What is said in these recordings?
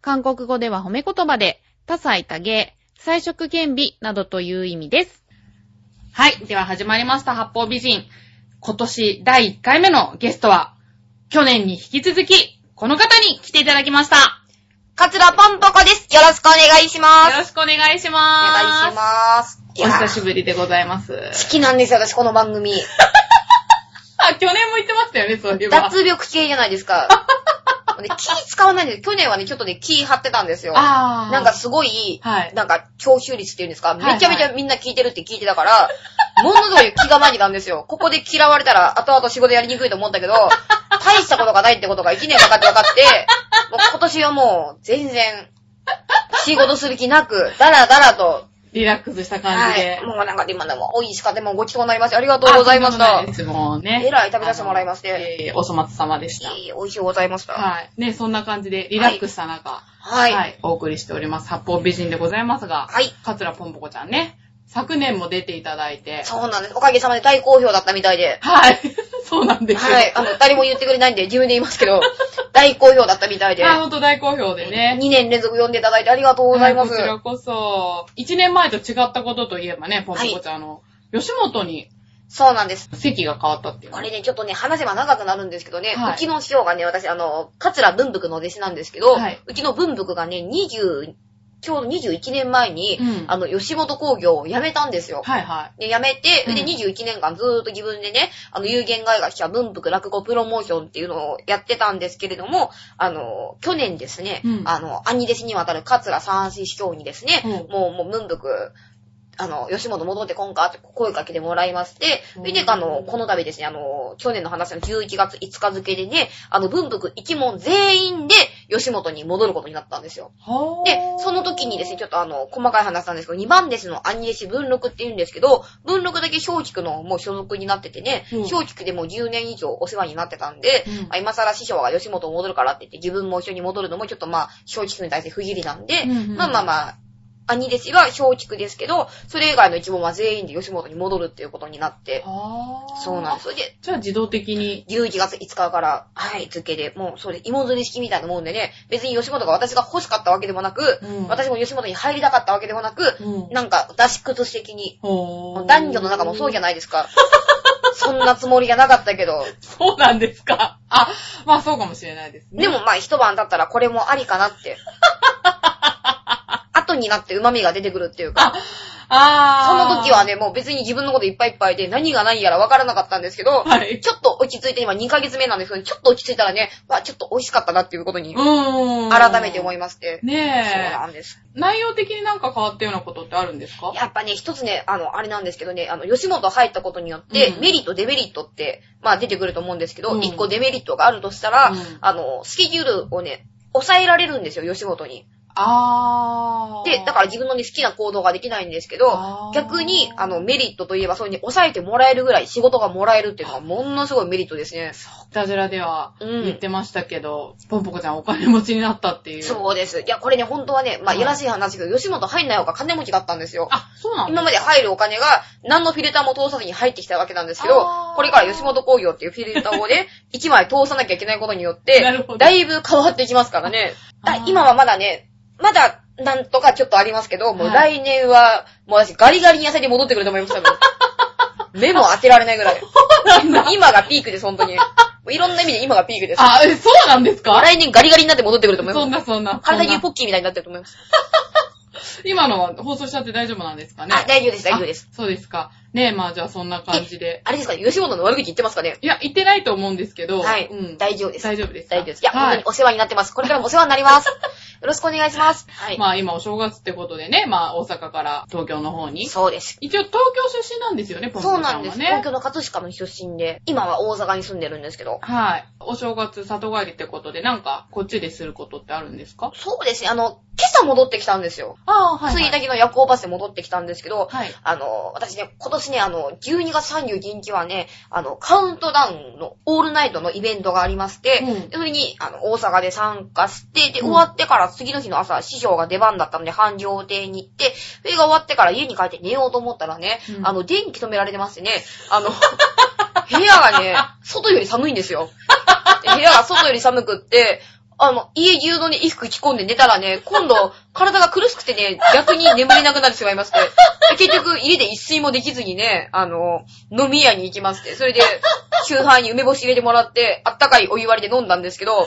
韓国語では褒め言葉で、多彩多芸、彩色兼美などという意味です。はい。では始まりました、八方美人。今年第1回目のゲストは、去年に引き続き、この方に来ていただきました。カツラポンポコです。よろしくお願いします。よろしくお願いしおます。願いします。いおや久しぶりでございます。好きなんですよ、私、この番組。あ、去年も言ってましたよね、そういえば。脱力系じゃないですか。で気使わないんです。去年はね、ちょっとね、気張ってたんですよ。あー。なんかすごい、はいなんか、聴取率っていうんですか、めちゃめちゃみんな聞いてるって聞いてたから、ものすごい気が紛なんですよ。ここで嫌われたら、後々仕事やりにくいと思ったけど、大したことがないってことが1年かかって分かって、もう今年はもう、全然、仕事する気なく、だらだらと、リラックスした感じで。はい。もうなんか今でも美味しかったもんごちそうになりましてありがとうございましたい。ですもうね。えらい食べさせてもらいましてえーお粗末様でした。いい美味しゅうございました。はい。ね、そんな感じで、リラックスした中、はい。はい、お送りしております。八方美人でございますが、はい。桂ぽんぽこちゃんね、昨年も出ていただいて、そうなんです。おかげさまで大好評だったみたいで。はい。そうなんですよ。はい。あの、誰も言ってくれないんで自分で言いますけど、大好評だったみたいで。あ、ほんと大好評でね。2年連続読んでいただいてありがとうございます。はこちらこそ、1年前と違ったことといえばね、ぽんぽこちゃん、あの、吉本にそうなんです。席が変わったっていうね。これね、ちょっとね、話せば長くなるんですけどね、はいうちの師匠がね、私、あの、桂文福の弟子なんですけど、はいうちの文福がね、20、ちょうど21年前に、うん。あの、吉本工業を辞めたんですよ。はいはで、辞めて、うん。で、21年間ずーっと自分でね、あの、有限外学者文福落語プロモーションっていうのをやってたんですけれども、あの、去年ですね、うん。あの、兄弟子にわたる桂三子師匠にですね、うん。もう、もう文福、あの、吉本戻ってこんかって声かけてもらいまして、で、うん。あの、この度ですね、あの、去年の話の11月5日付でね、あの、文福一門全員で吉本に戻ることになったんですよ。で、その時にですね、ちょっとあの、細かい話なんですけど、2番弟子の兄弟子文禄って言うんですけど、文禄だけ松竹のもう所属になっててね、うん。松竹でもう10年以上お世話になってたんで、うん。あ今更師匠が吉本戻るからって言って、自分も一緒に戻るのもちょっとまあ、松竹に対して不義理なんで、うんうん。まあまあまあ、兄弟子は松竹ですけど、それ以外の一門は全員で吉本に戻るっていうことになって、そうなんです。で、じゃあ自動的に。11月5日から、はい、付けで、もう、それ、芋釣り式みたいなもんでね、別に吉本が私が欲しかったわけでもなく、うん私も吉本に入りたかったわけでもなく、うんなんか、出し崩し的に、男女の中もそうじゃないですか。そんなつもりがなかったけど、そうなんですか。あ、まあそうかもしれないですね。でもまあ一晩経ったらこれもありかなって。後になって旨味が出てくるっていうか、あそー。の時はね、もう別に自分のこといっぱいいっぱいで何が何やら分からなかったんですけど、はい。ちょっと落ち着いて今2ヶ月目なんですけど、ちょっと落ち着いたらね、わ、ちょっと美味しかったなっていうことに。改めて思いまして。そうねなんです。え。内容的になんか変わったようなことってあるんですか？やっぱね、一つね、あの、あれなんですけどね、あの、吉本入ったことによって、うんメリット、デメリットって、まあ出てくると思うんですけど、うん一、個デメリットがあるとしたら、うんあの、スケジュールをね、抑えられるんですよ、吉本に。あー。で、だから自分のね、好きな行動ができないんですけど逆に、あの、メリットといえば、そういうに抑えてもらえるぐらい仕事がもらえるっていうのが、ものすごいメリットですね。ダジャラではうん言ってましたけど、ポンポコちゃんお金持ちになったっていう。そうです。いや、これね、本当はね、まあ、うんやらしい話ですけど、吉本入んない方が金持ちだったんですよ。あ、そうなんだ。今まで入るお金が何のフィルターも通さずに入ってきたわけなんですけどこれから吉本工業っていうフィルターをね、1枚通さなきゃいけないことによってだいぶ変わってきますからね。今はまだね、まだなんとかちょっとありますけど、もうはい来年は、もう私ガリガリに痩せて戻ってくると思います、多分。目も当てられないぐらい。今がピークです、本当に。いろんな意味で今がピークです。あ、えそうなんですか？来年ガリガリになって戻ってくると思います。なそんな。体そんな中ポッキーみたいになってると思います。今のは放送しちゃって大丈夫なんですかね？あ、大丈夫です、大丈夫です。あそうですか。ねえ、まあじゃあそんな感じで。あれですか？ね、吉本の悪口言ってますかね？いや、言ってないと思うんですけど。はいうん。大丈夫です。大丈夫ですか？大丈夫です。いや、はい本当にお世話になってます。これからもお世話になります。よろしくお願いします。はい。まあ今お正月ってことでね、まあ大阪から東京の方に。そうです。一応東京出身なんですよね、ポンポそうンさんはね。なんです。東京の葛飾の出身で、今は大阪に住んでるんですけど。はい。お正月里帰りってことで、なんか、こっちですることってあるんですか？そうですね、あの、今朝戻ってきたんですよ。ああ、はついだけの夜行バスで戻ってきたんですけど、はい。あの、私ね、今年ね、あの、12月31日はね、あの、カウントダウンのオールナイトのイベントがありまして、うんでそれに、あの、大阪で参加して、で、うん終わってから次の日の朝、師匠が出番だったので、繁盛亭に行って、それが終わってから家に帰って寝ようと思ったらね、うんあの、電気止められてましてね、あの、部屋がね、外より寒いんですよ。で部屋が外より寒くって、あの、家中のね、衣服着込んで寝たらね、今度、体が苦しくてね、逆に眠れなくなってしまいまして、で結局、家で一睡もできずにね、あの、飲み屋に行きまして、それで、周杯に梅干し入れてもらって、あったかいお湯割りで飲んだんですけど、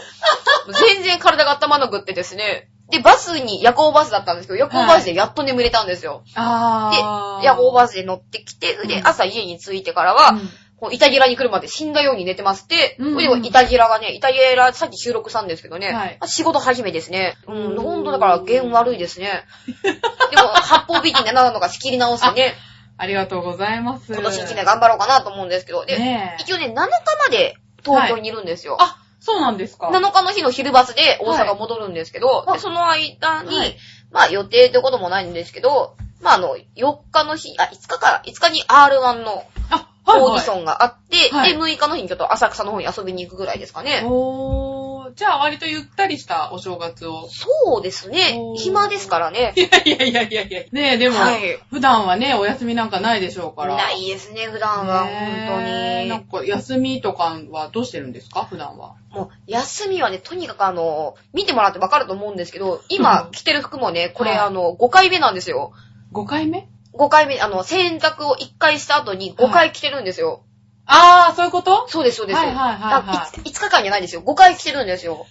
全然体が温まなくってですね、で、バスに、夜行バスだったんですけど、夜行バスでやっと眠れたんですよ。ああ。で、夜行スバスで乗ってきて、でうん。朝家に着いてからは、こう、イタギラに来るまで死んだように寝てまして、うんでもイタギラがね、イタギラさっき収録したんですけどね、はいあ仕事始めですね。うん、ほんとだから、弦悪いですね。でも、八方美人でなのが仕切り直してね、ありがとうございます。今年一年頑張ろうかなと思うんですけど、で。一応ね、7日まで東京にいるんですよ。あ、そうなんですか。7日の日の昼バスで大阪戻るんですけど、はいでその間に、はいまあ予定ってこともないんですけど、まああの、4日の日、あ、5日か、5日に R1 のあ、はい、はい。オーディションがあって、はいで、6日の日にちょっと浅草の方に遊びに行くぐらいですかね。おー、じゃあ割とゆったりしたお正月を。そうですね暇ですからね。いやいやいやいやいや。ねえ、でも、はい普段はね、お休みなんかないでしょうから。ないですね、普段は。ねえなん本か、休みとかはどうしてるんですか？普段は。当に。もう、休みはね、とにかくあの、見てもらってわかると思うんですけど、今うん着てる服もね、これはいあの、5回目なんですよ。5回目？5回目、あの、洗濯を1回した後に5回着てるんですよ。あー、そういうこと？そうです、そうです。はいはいはいはいあいつ 5, 日間じゃないですよ。5回着てるんですよ。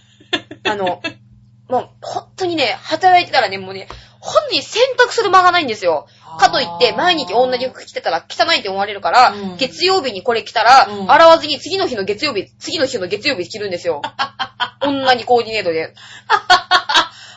あの、もう、本当にね、働いてたらね、もうね、本当に洗濯する間がないんですよ。かといって、毎日同じ服着てたら汚いって思われるから、うん月曜日にこれ着たら、うん洗わずに次の日の月曜日、次の日の月曜日着るんですよ。同じコーディネートで。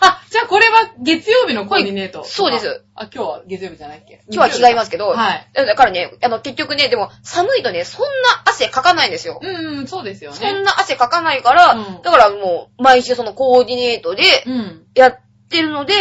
あ、じゃあこれは月曜日のコーディネート、そうです。あ、今日は月曜日じゃないっけ？今日は違いますけど、はい。だからね、あの、結局ね、でも寒いとね、そんな汗かかないんですよ。うん、うん、そうですよそんね。な汗かかないから、うんだからもう、毎週そのコーディネートでうん。やってるので、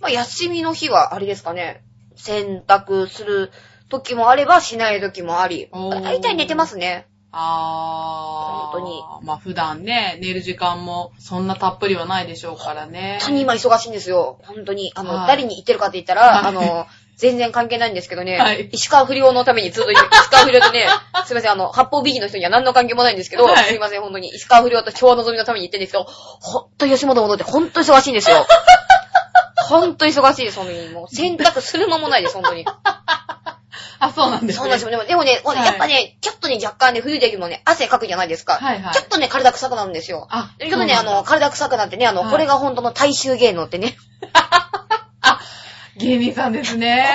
まあ、休みの日は、あれですかね、洗濯する時もあれば、しない時もあり、おー大体寝てますね。あー。本当に。まあ普段ね、寝る時間もそんなたっぷりはないでしょうからね。本当に今忙しいんですよ。本当に。あの、はい誰に言ってるかって言ったら、は いあの、全然関係ないんですけどね、はい石川不良のためにずっと 石川不良とね、すいません、あの、八方美人の人には何の関係もないんですけど、はいすいません、本当に石川不良と昭和のぞみのために言ってるんですけど、ほんと吉本戻って本当忙しいんですよ。ほんと忙しいです、本当に。もう洗濯する間もないです、本当に。あ、そうなんですね。そうなんですよ。でも、でもね、はいやっぱね、ちょっとね、若干ね、冬でもね、汗かくじゃないですか。はいはいちょっとね、体臭くなるんですよ。あ、ちょっとね、あの、体臭くなってね、あの、はいこれが本当の大衆芸能ってね、芸人さんですね。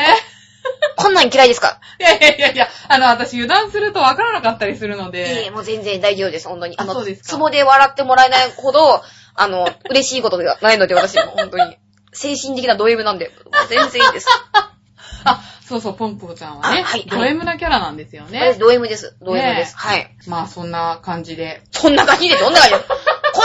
こんなん嫌いですか？いやいやいやいや、あの、私油断するとわからなかったりするのいえいえ、で。もう全然大丈夫です、本当に。あの、あそうですかツボで笑ってもらえないほど、あの、嬉しいことではないので、私も本当に。精神的なド M なんで、もう全然いいです。あ、そうそう、ポンポーちゃんはね、あはいド M なキャラなんですよ私ね。ド M です、ド M ねです。はい。まあそんな感じで。そんな感じで、どんな感じ？で。こ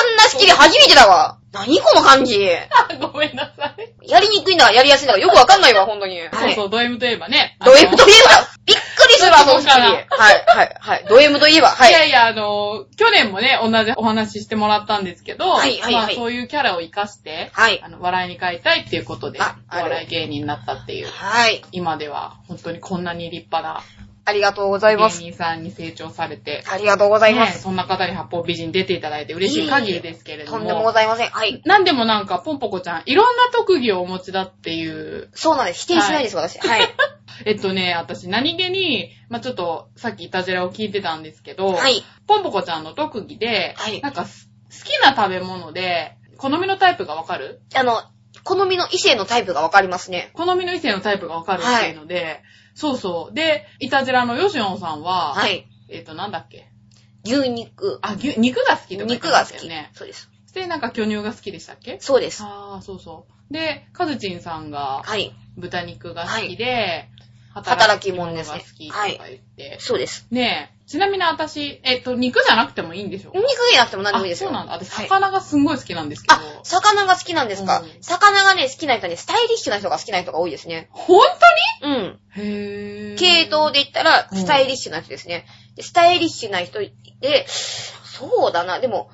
んな仕切り初めてだわ。何この感じ。ごめんなさい。やりにくいんだかやりやすいんだかよくわかんないわ、本当に。はい。そうそう、ド M といえばね。ド M といえば、びっくりするわ、そとそうはい、かはい、はい。ド M といえば、はい。いやいや、あの、去年もね、同じお話ししてもらったんですけど、はいはいはいまあそういうキャラを活かして、はいあの、笑いに変えたいっていうことで、あお笑い芸人になったっていう、はい。今では本当にこんなに立派なありがとうござい芸ます。人さんに成長されて、ありがとうございます。ねそんな方に八方美人出ていただいて嬉しい限りですけれども、とんでもございません。はい。なんでもなんか、ポンポコちゃん、いろんな特技をお持ちだっていう、そうなんです。否定しないです、私。はい。えっとね、私何気に、まあ、ちょっと、さっきイタジェラを聞いてたんですけど、はい。ポンポコちゃんの特技で、はいなんかす、好きな食べ物で、好みのタイプがわかる？あの、好みの異性のタイプがわかりますね。好みの異性のタイプがわかるっていうので、そうそう。で、イタジラのヨシオンさんは、はい。えっ、と、なんだっけ？牛肉。あ、牛肉が好きとか言って肉が好き。そうです。で、なんか巨乳が好きでしたっけ？そうです。ああ、そうそう。で、カズチンさんがはい。豚肉が好きで、働き者が好きとか言って。そうです。ねえ、ちなみに私、えっと、肉じゃなくてもいいんでしょ肉じゃなくても何でもいいですよ。あそうなんだ。私、はい魚がすんごい好きなんですけど。あ、魚が好きなんですか、うん魚がね、好きな人はね、スタイリッシュな人が好きな人が多いですね。本うん。当にへぇ系統で言ったら、うんスタイリッシュな人ですね。でスタイリッシュな人で、そうだな、でも、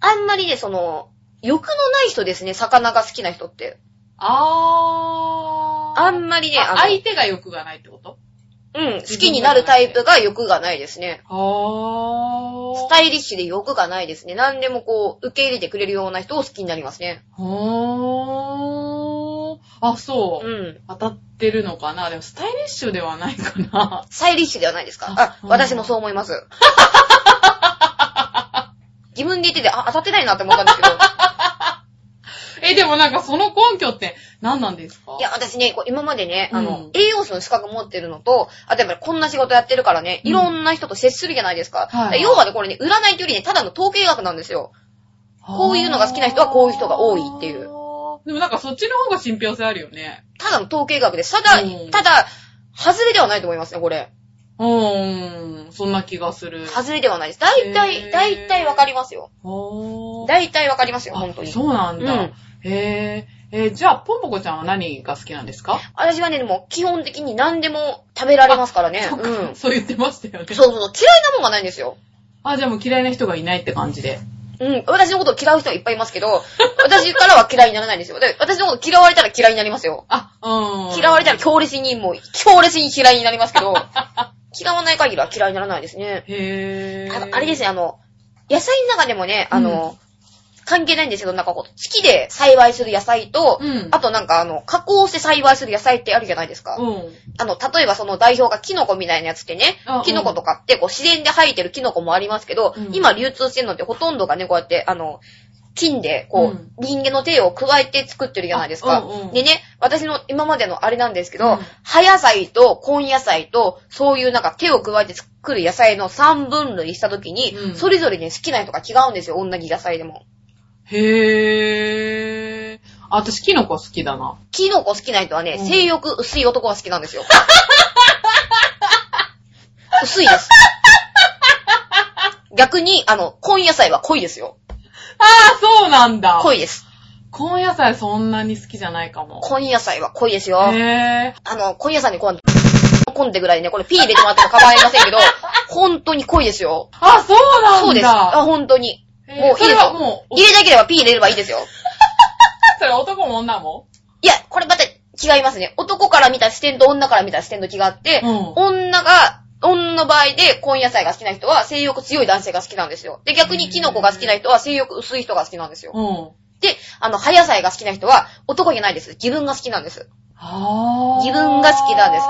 あんまりね、その、欲のない人ですね、魚が好きな人って。あー。あんまりね、相手が欲がないってこと？うん、好きになるタイプが欲がないですね。あー。スタイリッシュで欲がないですね。何でもこう、受け入れてくれるような人を好きになりますね。ほー。あ、そうう。ん。当たってるのかなでも、スタイリッシュではないかな。スタイリッシュではないですか？あ、うん私もそう思います。自分で言ってて、あ、当たってないなって思ったんですけど。え、でもなんかその根拠って何なんですか？いや、私ね、今までね、あの、うん栄養士の資格持ってるのと、あとやっぱりこんな仕事やってるからね、うんいろんな人と接するじゃないですか。はい要はね、これね、占いというよりね、ただの統計学なんですよ。こういうのが好きな人はこういう人が多いっていうでもなんかそっちの方が信憑性あるよね。ただの統計学です。ただ、うんただ、外れではないと思いますね、これ。うーん、そんな気がする。外れではないです。大へ体、ー大体わかりますよ。大体わかりますよ、あ本当に。そうなんだ。うんへー。えーじゃあ、ポンポコちゃんは何が好きなんですか？私はね、でも基本的に何でも食べられますからね。そっかうん。そう言ってましたよね。そうそうそう、嫌いなもんがないんですよ。あ、じゃあもう嫌いな人がいないって感じで。うん。私のことを嫌う人はいっぱいいますけど、私からは嫌いにならないんですよ。で、私のこと嫌われたら嫌いになりますよ。あ、うん。嫌われたら強烈に、もう、強烈に嫌いになりますけど、嫌わない限りは嫌いにならないですね。へー。あのあれですね、あの、野菜の中でもね、あの、関係ないんですけど、なんかこう、好きで栽培する野菜と、うんあとなんかあの、加工して栽培する野菜ってあるじゃないですか。うん。あの、例えばその代表がキノコみたいなやつってねキノコとかってこう自然で生えてるキノコもありますけど、うん今流通してるのってほとんどがね、こうやって、あの、菌で、こう、うん人間の手を加えて作ってるじゃないですか。あうんうんでね、私の今までのあれなんですけど、うん葉野菜と根野菜と、そういうなんか手を加えて作る野菜の3分類したときに、うんそれぞれね、好きな人が違うんですよ、同じ野菜でも。へー。あ、私、キノコ好きだな。キノコ好きな人はね、うん性欲薄い男が好きなんですよ。薄いです。逆に、あの、根野菜は濃いですよ。あー、そうなんだ。濃いです。根野菜そんなに好きじゃないかも。根野菜は濃いですよ。へー。あの、根野菜にこう、込んでぐらいね、これピー入れてもらっても構いませんけど、本当に濃いですよ。あ、そうなんだ。そうです。あ、本当に。もういいですよ。もう、入れたければピー入れればいいですよ。それ男も女も？いや、これまた違いますね。男から見た視点と女から見た視点と違って、うん女が、女の場合で根野菜が好きな人は性欲強い男性が好きなんですよ。で、逆にキノコが好きな人は性欲薄い人が好きなんですよ。うん。で、あの、葉野菜が好きな人は男じゃないです。自分が好きなんです。あー。自分が好きなんです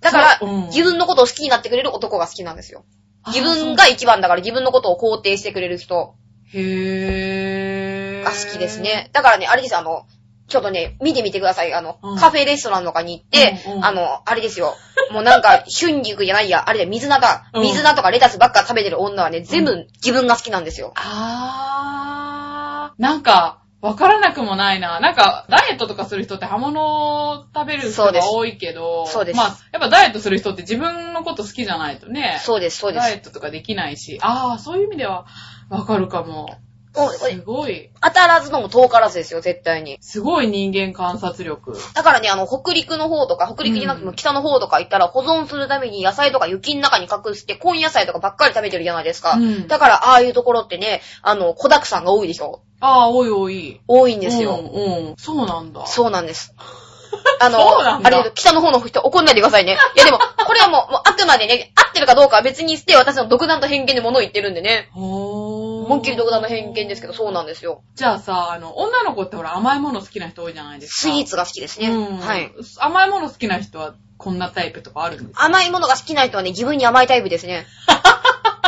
だから、うん自分のことを好きになってくれる男が好きなんですよ。自分が一番だから自分のことを肯定してくれる人へー。が好きですね。。だからね、あれです、あの、ちょっとね、見てみてください。あの、うんカフェレストランとかに行って、うんうんあの、あれですよ。もうなんか、春菊じゃないや、あれで水菜だ。うん水菜とかレタスばっか食べてる女はね、全部自分が好きなんですよ。あー。なんか、わからなくもないな。なんか、ダイエットとかする人って刃物を食べる人が多いけど、そうですまあ、やっぱダイエットする人って自分のこと好きじゃないとね、そうです、そうです。ダイエットとかできないし、あー、そういう意味ではわかるかも。すごい、当たらずのも遠からずですよ、絶対に。すごい人間観察力。だからね、あの、北陸の方とか、北陸じゃなくても北の方とか行ったら、保存するために野菜とか雪の中に隠して、根野菜とかばっかり食べてるじゃないですか。うんだから、ああいうところってね、あの、小沢山が多いでしょ。あー、多い多い。多いんですよ。うん、うん。そうなんだ。そうなんです。あの、あれ、北の方の人怒んないでくださいね。いやでも、これはもう、もうあくまでね、合ってるかどうかは別にして、私の独断と偏見で物を言ってるんでね。ほー。思いっきり独断の偏見ですけど、そうなんですよ。じゃあさ、あの、女の子ってほら甘いもの好きな人多いじゃないですか。スイーツが好きですね。うん。はい。。甘いもの好きな人はこんなタイプとかあるんですか？甘いものが好きな人はね、自分に甘いタイプですね。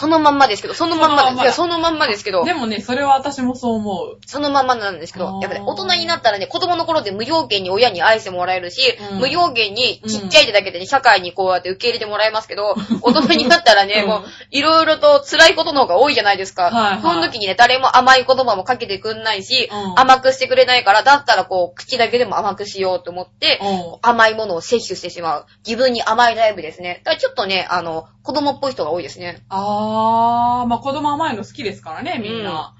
そのまんまですけど、そのまんまいや、そのまんまですけどで、もね、それは私もそう思う。そのまんまなんですけどやっぱね、大人になったらね、子供の頃で無条件に親に愛してもらえるし、うん無条件にちっちゃい手だけでね、社会にこうやって受け入れてもらえますけど、大人になったらね、うんもう、いろいろと辛いことの方が多いじゃないですか。はいはいその時にね、誰も甘い言葉もかけてくんないし、うん甘くしてくれないから、だったらこう、口だけでも甘くしようと思って、うん甘いものを摂取してしまう。自分に甘いライブですね。だからちょっとね、あの、子供っぽい人が多いですね。あー、まあ子供甘いの好きですからね、みんな。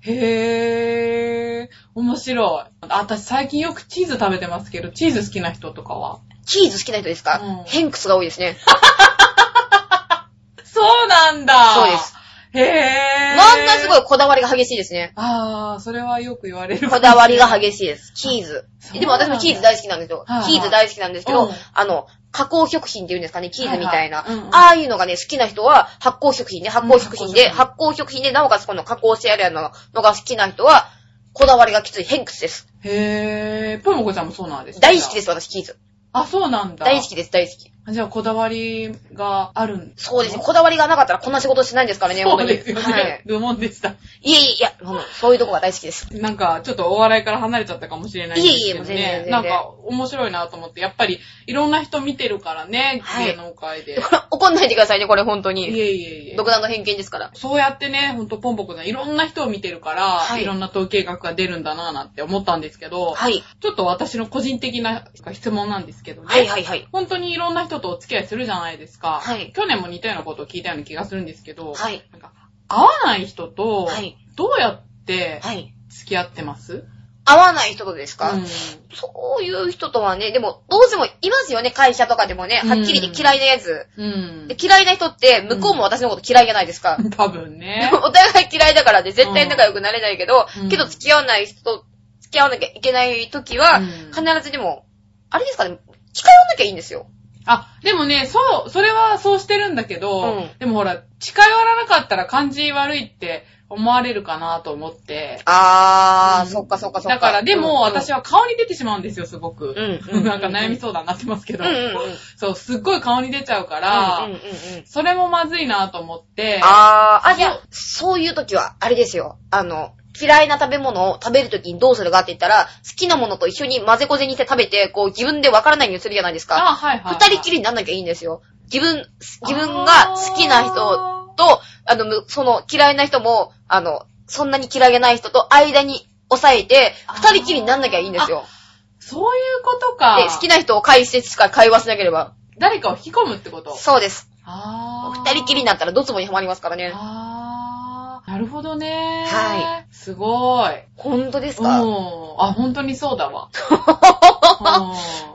へー、面白い。あ私最近よくチーズ食べてますけど、チーズ好きな人とかは？チーズ好きな人ですか、うんヘンクスが多いですね。そうなんだそうです。へー。まんなすごいこだわりが激しいですね。あー、それはよく言われる。こだわりが激しいです。チーズ。でも私もチーズ大好きなんですよチーズ大好きなんですけど、うんあの、加工食品っていうんですかね、チーズみたいな。はいはいうんうんああいうのがね、好きな人は発酵食品ね、発酵食品で、うん発酵食品で、なおかつこの加工してあるようなのが好きな人は、こだわりがきついヘンクスです。へー。ぽもこちゃんもそうなんですか？大好きです、私、チーズ。あ、そうなんだ。大好きです、大好き。じゃあ、こだわりがあるんそうですね。こだわりがなかったらこんな仕事しないんですからね、そう。ですよね。はい。愚問でした。いえいえ、いや、そういうとこが大好きです。なんか、ちょっとお笑いから離れちゃったかもしれないんですけど、ね。いえいえもう全然全然なんか、面白いなと思って、やっぱり、いろんな人見てるからね、はい芸能界で。怒んないでくださいね、これ本当いに。えいえいえ。独断の偏見ですから。そうやってね、ほんとポンポコさん、いろんな人を見てるから、はいい、ろんな統計学が出るんだなぁなんて思ったんですけど、はい。ちょっと私の個人的な質問なんですけどね。はいはいはい。本当にいろんな人とお付き合いするじゃないですか。はい去年も似たようなことを聞いたような気がするんですけど、はい。なんか合わない人と、はい。どうやってはい。付き合ってます、合わない人とですか、うんそういう人とはね、でも、どうしてもいますよね、会社とかでもね、はっきり言って嫌いなやつ。うんで。嫌いな人って、向こうも私のこと嫌いじゃないですか。多分ね。お互い嫌いだからで絶対仲良くなれないけど、うんけど付き合わない人と、付き合わなきゃいけない時は、うん必ずでも、あれですかね、近寄んなきゃいいんですよ。あ、でもね、そう、それはそうしてるんだけど、うんでもほら、近寄らなかったら感じ悪いって思われるかなと思って。あー、うんそっかそっかそっか。だから、でも、私は、は顔に出てしまうんですよ、すごく。うんうんなんか悩み相談になってますけど。うんうんうん。そう、すっごい顔に出ちゃうから、うんうんうんうん。それもまずいなと思って。あー、あ、じゃあ、そういう時は、あれですよ。あの、嫌いな食べ物を食べる時にどうするかって言ったら、好きなものと一緒に混ぜこぜにして食べて、こう自分でわからないようにするじゃないですか。あ、はいはい、はい。二人きりになんなきゃいいんですよ。自分、自分が好きな人と、あの、むその嫌いな人も、あの、そんなに嫌いじゃない人と間に抑えて、二人きりになんなきゃいいんですよ。そういうことか。で、好きな人を介してしか会話しなければ。誰かを引き込むってこと？そうです。あー。二人きりになったらドツボにはまりますからね。あー。なるほどね。。はいすごい。本当ですうん。かあ、本当にそうだわ。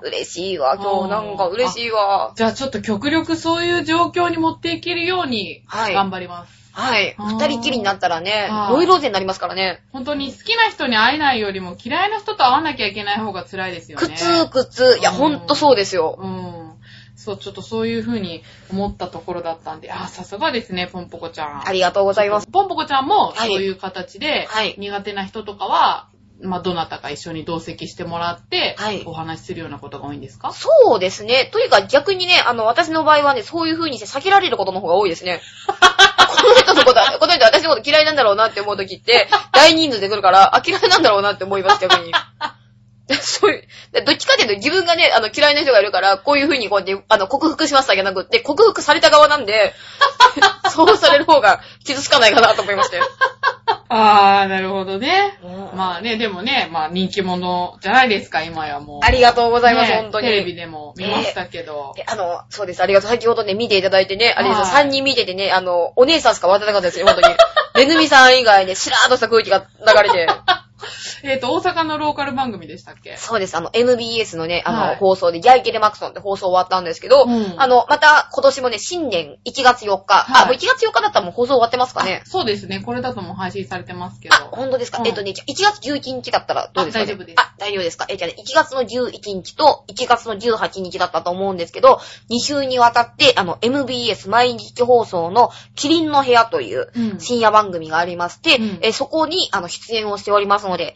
う ん嬉しいわ、今日なんか嬉しいわ。じゃあちょっと極力そういう状況に持っていけるようにはい頑張ります。はい。二人きりになったらねは、いノイローゼになりますからね。本当に好きな人に会えないよりも嫌いな人と会わなきゃいけない方が辛いですよね。苦痛苦痛。いや、うんほんとそうですよ。うん。そう、ちょっとそういう風に思ったところだったんで、あ、さすがですね、ポンポコちゃん。ありがとうございます。ポンポコちゃんもはいそういう形で、はい苦手な人とかは、まあ、どなたか一緒に同席してもらって、はいお話しするようなことが多いんですか？そうですね。というか逆にね、あの、私の場合はね、そういう風にして避けられることの方が多いですね。この人のこと、この人私のこと嫌いなんだろうなって思う時って、大人数で来るから、あ、嫌いなんだろうなって思います、逆に。そういう、どっちかっていうと自分がね、あの、嫌いな人がいるから、こういう風にこうやって、あの、克服しますだけなくって、克服された側なんで、そうされる方が傷つかないかなと思いまして。あー、なるほどね。うんまあね、でもね、まあ人気者じゃないですか、今やもう。ありがとうございます、ね本当に。テレビでも見ましたけど。えあの、そうです。ありがとう。先ほどね、見ていただいてね、あれですよ、はい3人見ててね、あの、お姉さんしか笑ってなかったですよ、本当に。めぐみさん以外ね、しらーっとした空気が流れて。えっ、と、大阪のローカル番組でしたっけ？そうです。あの、MBS のね、あの、はい。放送で、ギャイケレマクソンって放送終わったんですけど、うん。あの、また今年もね、新年1月4日、はい。あ、もう1月4日だったらもう放送終わってますかね？あ。そうですね。これだともう配信されてますけど。あ、本当ですか、うん。えっとね、じゃあ1月11日だったらどうですか、ね、あ大丈夫です。あ、大丈夫ですか？え、じゃあね、1月の11日と1月の18日だったと思うんですけど、2週にわたって、あの、MBS 毎日放送のキリンの部屋といううん。深夜番組がありまして、うん。えそこに、あの、出演をしておりますので、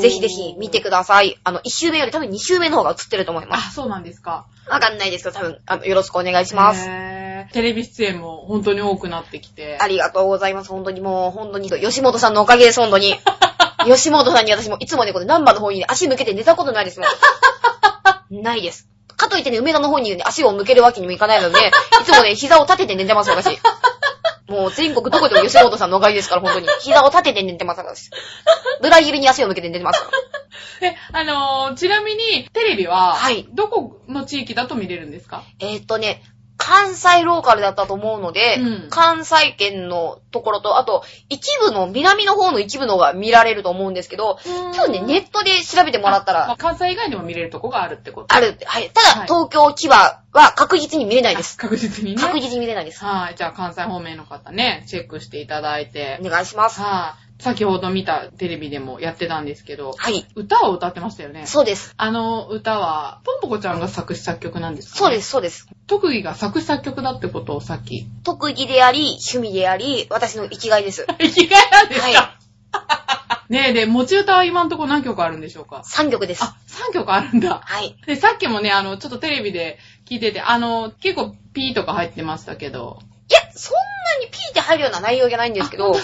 ぜひぜひ見てください。あの、1週目より多分2週目の方が映ってると思います。あ、そうなんですか。わかんないですけど、多分、あの、よろしくお願いします。テレビ出演も本当に多くなってきて。ありがとうございます。本当にもう、本当に、吉本さんのおかげです、本当に。吉本さんに私もいつもね、これナンバーの方にね、足向けて寝たことないですもん。ないです。かといってね、梅田の方にね、足を向けるわけにもいかないので、ね、いつもね、膝を立てて寝てます、私。もう全国どこでも吉本さんのおかげですから、本当に。膝を立てて寝てます、私。裏指に足を向けて寝てますから。え、あのーちなみに、テレビは、はいどこの地域だと見れるんですか？えーっとね、関西ローカルだったと思うので、うん関西圏のところと、あと、一部の、南の方の一部のが見られると思うんですけど、今日ね、ネットで調べてもらったら、あ関西以外でも見れるとこがあるってことあるって。はい。ただ、はい東京、千葉は確実に見れないです。確実にね。確実に見れないです。はい。じゃあ関西方面の方ね、チェックしていただいて。お願いします。はい。先ほど見たテレビでもやってたんですけど、はい。歌を歌ってましたよね。そうです。あの歌は、ポンポコちゃんが作詞作曲なんですか、ね、。そうですす、そうです。特技が作詞作曲だってことをさっき。特技であり、趣味であり、私の生きがいです。生きがいなんですか、は ねえ、で、持ち歌は今んとこ何曲あるんでしょうか？3曲です。あ、3曲あるんだ。はい。で、さっきもね、あの、ちょっとテレビで聞いてて、あの、結構ピーとか入ってましたけど。いや、そんなにピーって入るような内容じゃないんですけど、はい。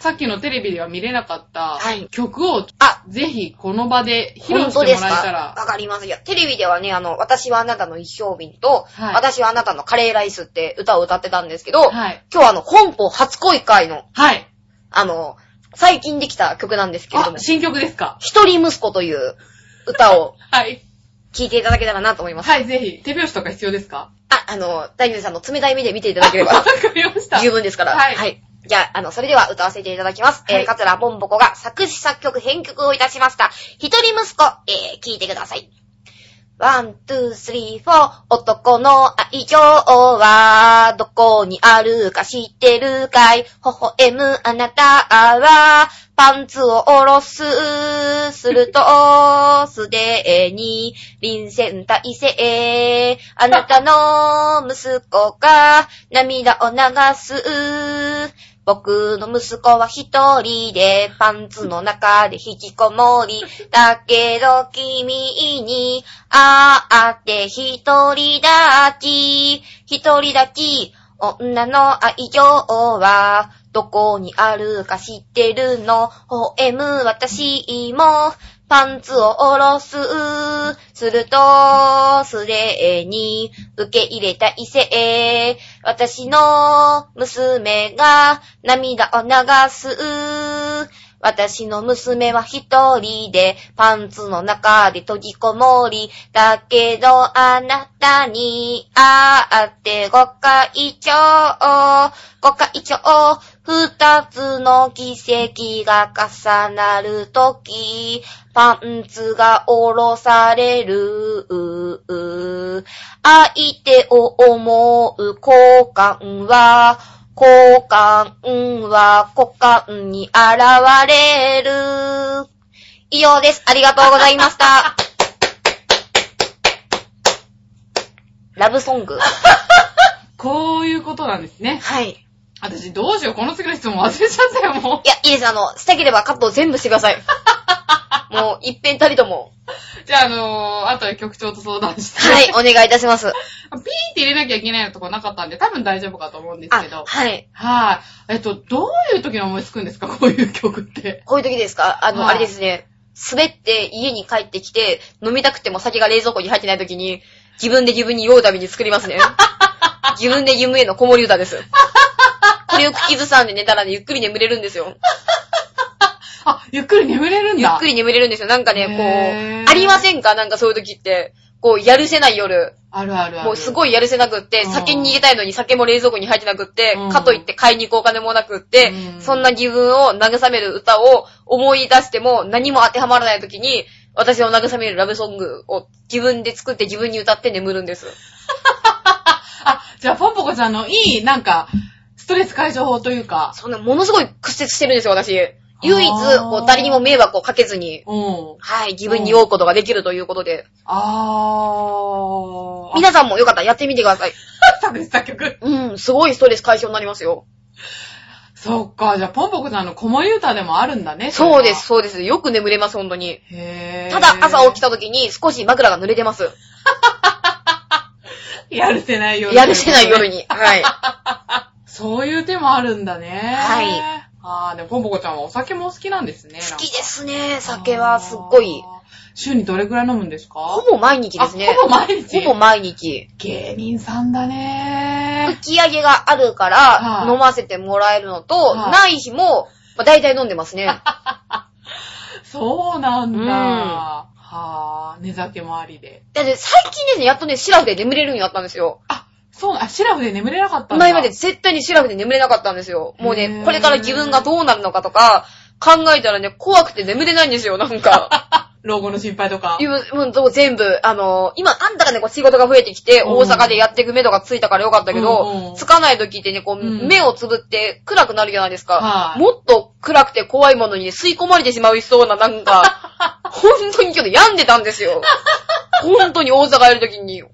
さっきのテレビでは見れなかったはい曲を、あ、ぜひこの場で披露本してもらえたら。わかります。いや、テレビではね、あの、私はあなたの一生瓶と、はい私はあなたのカレーライスって歌を歌ってたんですけど、はい。今日はあの、本邦初恋会の、はい。あの、最近できた曲なんですけれども、、あ新曲ですか？一人息子という歌をはい。聴いていただけたらなと思います。はい、ぜひ。手拍子とか必要ですか？あ、あの、大丈夫です。あの、冷たい目で見ていただければわかりました。十分ですから。はいじゃあ、あの、それでは歌わせていただきます。えー、はいカツラポンポコが作詞作曲編曲をいたしました。一人息子、えー、聴いてください。 One, two, three, four。男の愛情は、どこにあるか知ってるかい？微笑むあなたは、パンツを下ろす。すると、すでに、臨戦態勢。あなたの息子が、涙を流す。僕の息子は一人でパンツの中で引きこもり。だけど君に会って一人立ち。一人立ち。女の愛情はどこにあるか知ってるの？ほえむ私もパンツを下ろす。すると、すでに受け入れた異性。私の娘が涙を流す。私の娘は一人でパンツの中で閉じこもり。だけどあなたに会ってご会長。ご会長。二つの奇跡が重なるとき、パンツが下ろされる。相手を思う交換は、交換は股間に現れる。以上です。ありがとうございました。ラブソング。こういうことなんですね。はい。私どうしよう、この次の質問忘れちゃったよ、もいや、いいです。あの、したければカットを全部してください。もう、一遍たりとも。う。じゃあ、あのー、後で局長と相談して。はい、お願いいたします。ピーって入れなきゃいけないのとこなかったんで、多分大丈夫かと思うんですあけど、。はい。はい。えっと、どういう時に思いつくんですか、こういう曲って。こういう時ですか？あの、はいあれですね。滑って家に帰ってきて、飲みたくても酒が冷蔵庫に入ってない時に、自分で自分に酔うたびに作りますね。自分で夢への子守歌です。これを口ずさんで寝たらね、ゆっくり眠れるんですよ。あ、ゆっくり眠れるんだ。ゆっくり眠れるんですよ。なんかね、へーこう、ありませんか？なんかそういう時って。こう、やるせない夜。あるあるある。もうすごいやるせなくって、うん酒に逃げたいのに酒も冷蔵庫に入ってなくって、うんかといって買いに行くお金もなくって、うんそんな自分を慰める歌を思い出しても何も当てはまらない時に、私を慰めるラブソングを自分で作って自分に歌って眠るんです。あ、じゃあ、ポンポコちゃんのいい、なんか、ストレス解消法というか、そんなものすごい屈折してるんですよ、私。唯一、こう、誰にも迷惑をかけずに、うん。はい、自分に酔うことができるということで、あー。皆さんもよかったらやってみてください。作詞作曲。うん、すごいストレス解消になりますよ。そっか、じゃあ、ポンポコちゃんの子守歌でもあるんだね。そうです、。そうです。よく眠れます、本当に。へー。ただ、朝起きた時に少し枕が濡れてます。やるせない夜。やるせない夜。に。はい。そういう手もあるんだね。はい。ああ、でもポンポコちゃんはお酒も好きなんですね。好きですね。酒はすっごい。週にどれぐらい飲むんですか？ほぼ毎日ですね。あほぼ毎日ほぼ毎日。芸人さんだね吹き上げがあるかはいら飲ませてもらえるのと、はいない日も、まあ、大体飲んでますね。そうなんだ。うんはあ、寝酒もありで。だって最近ですね、やっとね、シラフで眠れるようになったんですよ。あ、そう、あ、シラフで眠れなかったんだ。前まで絶対にシラフで眠れなかったんですよ。もうね、これから自分がどうなるのかとか、考えたらね、怖くて眠れないんですよ、なんか。老後の心配とか。いうもう全部、あの、今、あんたがね、こう仕事が増えてきて、うん。大阪でやっていく目処がついたからよかったけど、うんうん。つかない時ってね、こう、うん。目をつぶって暗くなるじゃないですか。はい。もっと暗くて怖いものに、ね、吸い込まれてしまいそうな、なんか、本当に今日病んでたんですよ。本当に大阪やる時に、本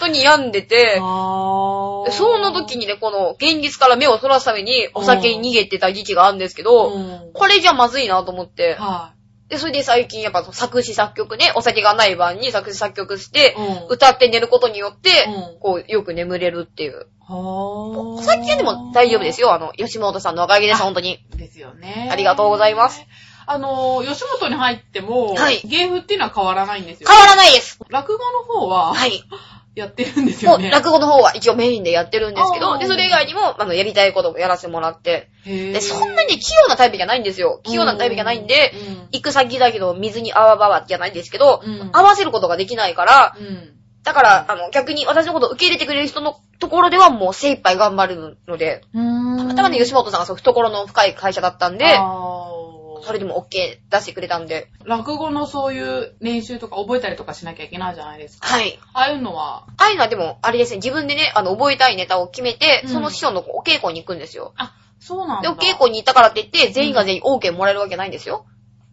当に病んでて、あー。その時にね、この現実から目をそらすためにお酒に逃げてた時期があるんですけど、うん。これじゃまずいなと思って、はで、それで最近やっぱ作詞作曲ね、お酒がない晩に作詞作曲して、うん歌って寝ることによって、うんこう、よく眠れるっていう。い。は最近はでも大丈夫ですよ。あの、吉本さんのおかげです、本当に。ですよね。ありがとうございます。あの、吉本に入っても、はい芸風っていうのは変わらないんですよ。変わらないです。落語の方は、はい。やってるんですもう、よね。落語の方は一応メインでやってるんですけど、で、それ以外にも、あの、やりたいこともやらせてもらって、で、そんなに器用なタイプじゃないんですよ。器用なタイプじゃないんで、うん行く先だけど水に泡ばわじゃないんですけど、うん合わせることができないから、うん。だから、あの、逆に私のことを受け入れてくれる人のところではもう精一杯頑張るので、うん。たまたまね、吉本さんがそう、懐の深い会社だったんで、それでも OK 出してくれたんで、落語のそういう練習とか覚えたりとかしなきゃいけないじゃないですか。はい。ああいうのは、ああいうのはでも、あれですね、自分でね、あの、覚えたいネタを決めて、うんその師匠のお稽古に行くんですよ。あ、そうなんで、だ。お稽古に行ったからって言って、全員が全員 OK もらえるわけないんですよ。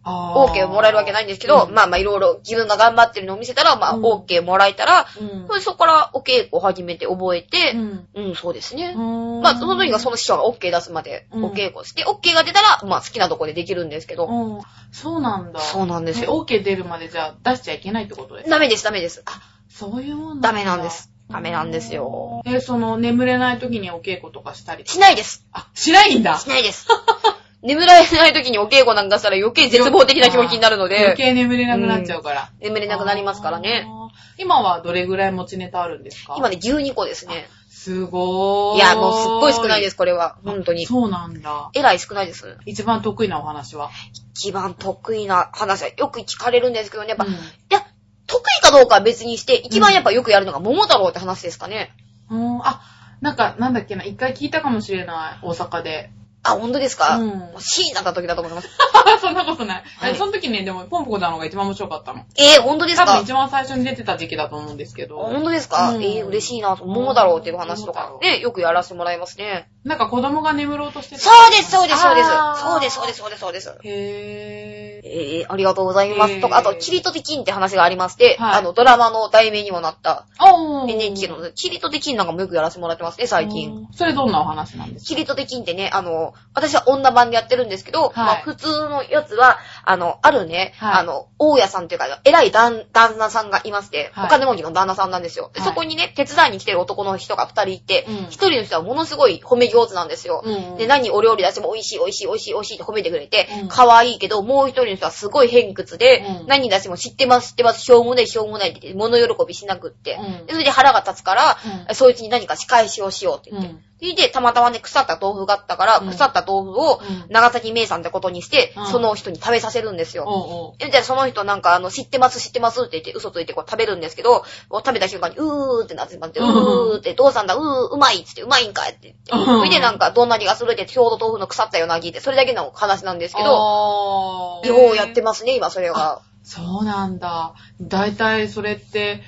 OK もらえるわけないんですけど、うんまあまあいろいろ自分が頑張ってるのを見せたら、まあうん OK もらえたら、うんそこからお稽古を始めて覚えてう、ん。うん、そうですね。うんまあ、その時がその師匠が OK 出すまでうんお稽古して、OK が出たら、まあ好きなとこでできるんですけど、うんそうなんだ。そうなんですえよ。OK 出るまでじゃあ出しちゃいけないってことですか？ダメです、ダメです。そういうもんダメなんです。ダメなんですよ。え、その、眠れない時にお稽古とかしたりしないです。あ、しないんだしないです。眠られない時にお稽古なんかしたら余計絶望的な気持ちになるの余で、計眠れなくなっちゃうから。眠れなくなりますからね。今はどれぐらい持ちネタあるんですか？今ね、12個ですね。すごーい。いや、もうすっごい少ないです、これは。本当に。そうなんだ。えらい少ないです。一番得意なお話は？一番得意な話はよく聞かれるんですけどね、やっぱ、うんいや、得意かどうかは別にして、一番やっぱよくやるのが桃太郎って話ですかね。うん、あ、なんか、なんだっけな、一回聞いたかもしれない、大阪で。あ、本当ですか、うんもう C になった時だと思います。そんなことない。はいえその時ね、でも、ポンポコちゃんの方が一番面白かったの。えー、本当ですか？多分一番最初に出てた時期だと思うんですけど。本当ですか、うんえー、嬉しいな。桃太郎っていう話とか桃太ね、よくやらせてもらいますね。なんか子供が眠ろうとしてた。そうです、そうです、そうです。あーそうです、そうです、そうです、そうです。へー。えー、ありがとうございます。へーとか、あと、キリトテキンって話がありまして、はいあの、ドラマの題名にもなった、おー NHK の、キリトテキンなんかもよくやらせてもらってますね、最近。うん。それどんなお話なんですか？キリトテキンってね、あの、私は女版でやってるんですけど、い。まあ普通のやつは、あの、あるね、はい。あの、大家さんっていうか、偉い旦旦那さんがいまして、はい。お金持ちの旦那さんなんですよ。そこにね、手伝いに来てる男の人が二人いてうん、一、人の人はものすごい褒め上手なんですよ。うん。で、何お料理出しても美味しい美味しい美味しい美味しいって褒めてくれてうん、可愛いけど、もう一人の人はすごい偏屈で、うん。何出しても知ってます知ってます、しょうもないしょうもないって物喜びしなくって、うん。でそれで腹が立つから、うん。そいつに何か仕返しをしようって言って、うんそれで、たまたまね、腐った豆腐があったから、うん。腐った豆腐をうん。長崎名産ってことにして、うん。その人に食べさせるんですよ。で、じゃあその人なんか、あの、知ってます、知ってますって言って、嘘ついてこう食べるんですけど、食べた瞬間に、うーってなってしまって、ううんーって、どうしたんだ、うー、うまいっつって、うまいんかいって言って、うん。それでなんか、どんなにがするって、ちょうど豆腐の腐ったようなぎって、それだけの話なんですけど、ようやってますね、今、それが。そうなんだ。だいたいそれって、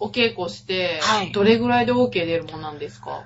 お稽古してはい、どれぐらいで OK 出るもんなんですか、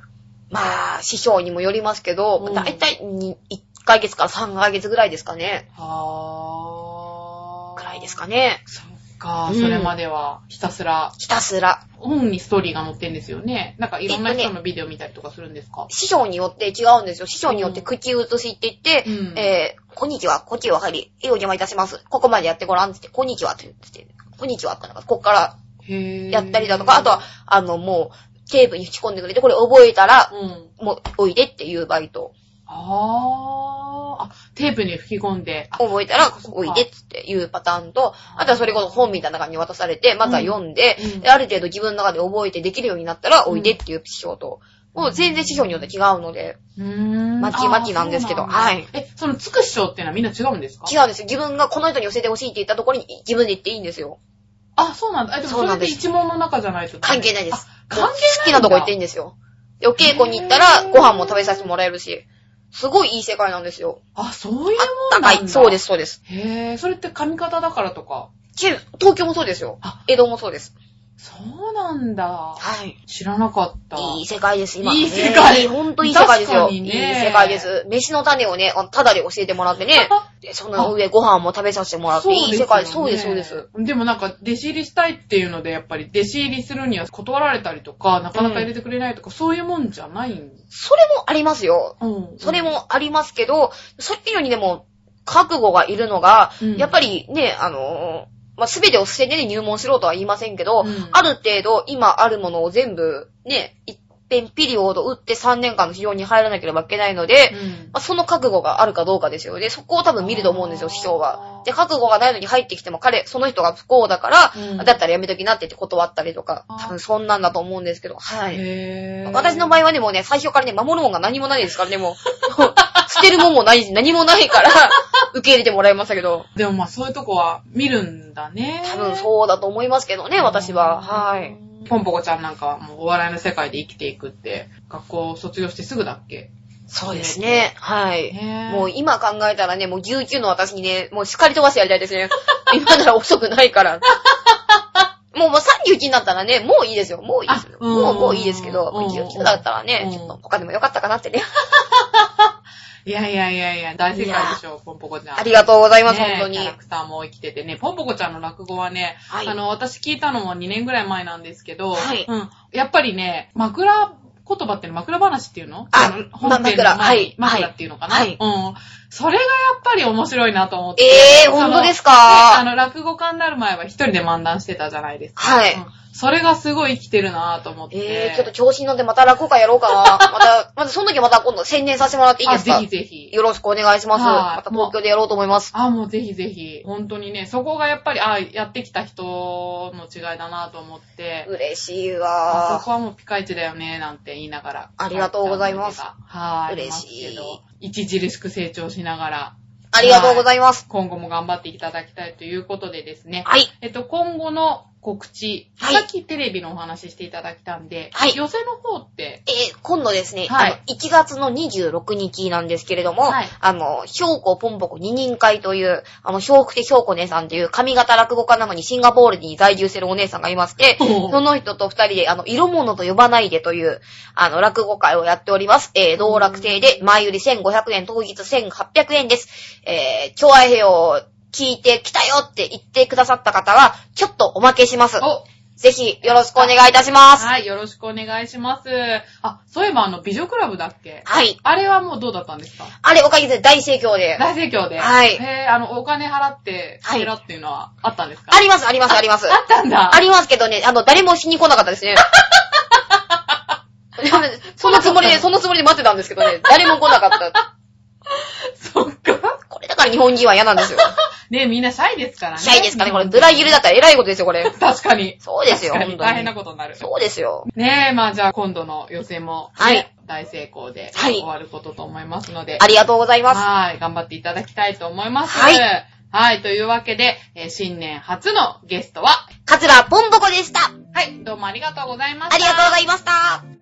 まあ、師匠にもよりますけどう、んだいたい1ヶ月から3ヶ月ぐらいですかね。はー。くらいですかね。そっか、うんそれまではひたすら、ひたすら。本にストーリーが載ってんですよね。なんかいろんな人のビデオ見たりとかするんですか、師匠によって違うんですよ。師匠によって口移しって言って、うんえー、こんにちは、こっちは入り、え、お邪魔いたします。ここまでやってごらんって言って、こんにちはって言って、こんにちはってなんか、こっから。やったりだとか、あとは、あの、もう、テープに吹き込んでくれて、これ覚えたら、うん。もう、おいでっていうバイト。あー。あ、テープに吹き込んで。あ覚えたらおいでっていうパターンと、あとはそれこそ本みたいな感じに渡されて、また読んで、うんである程度自分の中で覚えてできるようになったら、おいでっていう師匠と、もう全然師匠によって違うので、うーん。まちまちなんですけどはいえ、そのつく師匠っていうのはみんな違うんですか？違うんですよ。自分がこの人に寄せてほしいって言ったところに自分で言っていいんですよ。あ、そうなんだ。え、でもそうれって一問の中じゃないと関係ないです。あ関係好きなとこ行っていいんですよ。で、お稽古に行ったら、ご飯も食べさせてもらえるし、すごいいい世界なんですよ。あ、そういうもんなんだ。高い。そうです、そうです。へえ、それって髪型だからとか？け東京もそうですよあ。江戸もそうです。そうなんだ。はい。知らなかった。いい世界です、今、ね。いい世界ほんといい世界ですよ。確かにねいい世界です。飯の種をね、ただで教えてもらってね。で、その上ご飯も食べさせてもらって、いい世界。そうです、そうです。。でもなんか、弟子入りしたいっていうので、やっぱり弟子入りするには断られたりとか、なかなか入れてくれないとか、そういうもんじゃないんそれもありますよ。うん。それもありますけど、それ以上にでも、覚悟がいるのが、うんやっぱりね、あのーまあ、すべてを捨ててね、入門しろとは言いませんけど、うんある程度、今あるものを全部、ね、一遍ピリオド打って3年間の費用に入らなければいけないので、うんまあ、その覚悟があるかどうかですよね。そこを多分見ると思うんですよ、師匠は。で、覚悟がないのに入ってきても、彼、その人が不幸だから、うんだったらやめときなって言って断ったりとかあ、多分そんなんだと思うんですけど、はい。私の場合はね、もうね、最初からね、守るもんが何もないですからね、もう。捨てるもんもないし、何もないから、受け入れてもらいましたけど、でもまあそういうとこは見るんだね。多分そうだと思いますけどね、私は。はい。。ポンポコちゃんなんかはもうお笑いの世界で生きていくって、学校を卒業してすぐだっけ？そうですね。はい。もう今考えたらね、もう19の私にね、もう叱り飛ばしてやりたいですね。今なら遅くないから。もうもう31になったらね、もういいですよ。もういいですよ。もう、もういいですけど、うん19だったらねうん、ちょっと他でもよかったかなってね。いやいやいやいや、大正解でしょ、ポンポコちゃん。ありがとうございます、ね本当にキャ。ラクターも生きててね、ポンポコちゃんの落語はね、はいあの、私聞いたのも2年ぐらい前なんですけど、はいうん。やっぱりね、枕言葉って枕話っていうの？あの本編の前にま枕はい枕っていうのかな、はいうん。それがやっぱり面白いなと思って。ええー、本当ですねあかの、落語家になる前は一人で漫談してたじゃないですか。はいうんそれがすごい生きてるなと思って。えー、ちょっと調子に乗ってまた落語会やろうかな。また、またその時また今度宣伝させてもらっていいですか？あぜひぜひ。よろしくお願いします。はいまた東京でやろうと思います。あ、もうぜひぜひ。本当にね、そこがやっぱり、あ、やってきた人の違いだなと思って。嬉しいあわそこはもうピカイチだよね、なんて言いながら。ありがとうございますはい。嬉しい著しく成長しながら、ありがとうございます。今後も頑張っていただきたいということでですね。はい。えっと、今後の告知、はい。さっきテレビのお話ししていただきたんで、はい。寄せの方って、えー今度ですね、はい。あの、1月の26日なんですけれども、はい。あの、兵庫ポンポコ二人会という、あの、笑福亭兵庫姉さんという上方落語家なのにシンガポールに在住してるお姉さんがいまして、その人と二人で、あの、色物と呼ばないでという、あの、落語会をやっております。えー、道楽亭で、前売り1500円、当日1800円です。えー、超愛平を聞いてきたよって言ってくださった方は、ちょっとおまけします。おぜひ、よろしくお願いいたします。はい、よろしくお願いします。あ、そういえばあの、美女クラブだっけ？はい。あれはもうどうだったんですか？あれ、おかげで大盛況で。大盛況で。はいへぇ、あの、お金払って、はいっていうのはあったんですか？あります、あります、あります。あったんだ。ありますけどね、あの、誰もしに来なかったですね。そのつもりで、そのつもりで待ってたんですけどね、誰も来なかった。そっか。から日本人は嫌なんですよ。ねみんなシャイですからね。シャイですかね、これ、ブラギルだったら偉いことですよ、これ。確かに。そうですよ、本当に。に大変なことになる。そうですよ。ねえ、まあじゃあ今度の予選も、ね、はい大成功ではい終わることと思いますので、ありがとうございます。はい、頑張っていただきたいと思います。はいはい、というわけで、えー新年初のゲストは、カツラポンポコでした。はい、どうもありがとうございました。ありがとうございました。